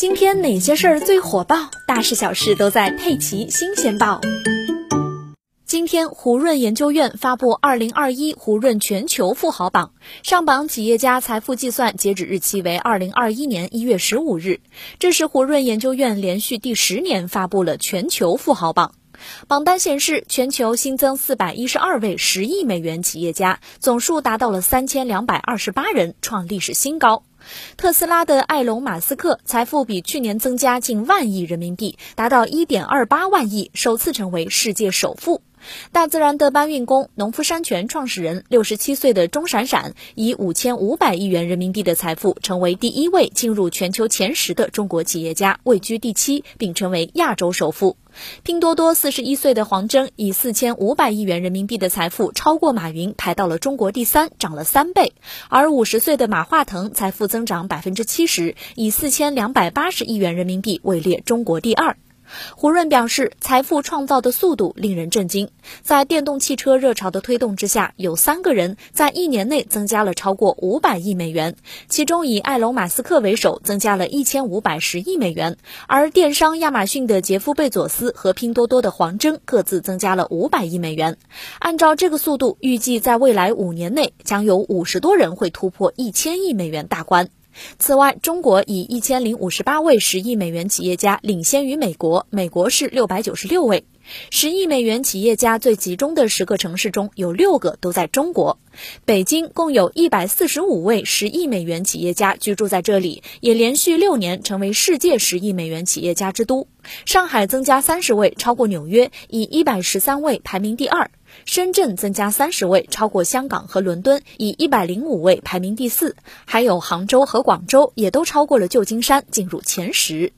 今天哪些事儿最火爆？大事小事都在《佩奇新鲜报》。今天，胡润研究院发布《二零二一胡润全球富豪榜》，上榜企业家财富计算截止日期为二零二一年一月十五日，这是胡润研究院连续第十年发布了全球富豪榜。榜单显示，全球新增四百一十二位十亿美元企业家，总数达到了三千两百二十八人，创历史新高。特斯拉的埃隆·马斯克财富比去年增加近万亿人民币，达到1.28万亿，首次成为世界首富。大自然的搬运工、农夫山泉创始人六十七岁的钟闪闪，以五千五百亿元人民币的财富，成为第一位进入全球前十的中国企业家，位居第七，并成为亚洲首富。拼多多四十一岁的黄峥，以四千五百亿元人民币的财富，超过马云，排到了中国第三，涨了三倍。而五十岁的马化腾，财富增长百分之七十，以四千两百八十亿元人民币位列中国第二。胡润表示，财富创造的速度令人震惊。在电动汽车热潮的推动之下，有三个人在一年内增加了超过五百亿美元，其中以埃隆·马斯克为首，增加了一千五百十亿美元；而电商亚马逊的杰夫·贝佐斯和拼多多的黄峥各自增加了五百亿美元。按照这个速度，预计在未来五年内，将有五十多人会突破一千亿美元大关。此外，中国以一千零五十八位十亿美元企业家领先于美国，美国是六百九十六位。十亿美元企业家最集中的十个城市中有六个都在中国。北京共有一百四十五位十亿美元企业家居住在这里，也连续六年成为世界十亿美元企业家之都。上海增加三十位，超过纽约，以一百十三位排名第二。深圳增加三十位，超过香港和伦敦，以一百零五位排名第四。还有杭州和广州也都超过了旧金山，进入前十。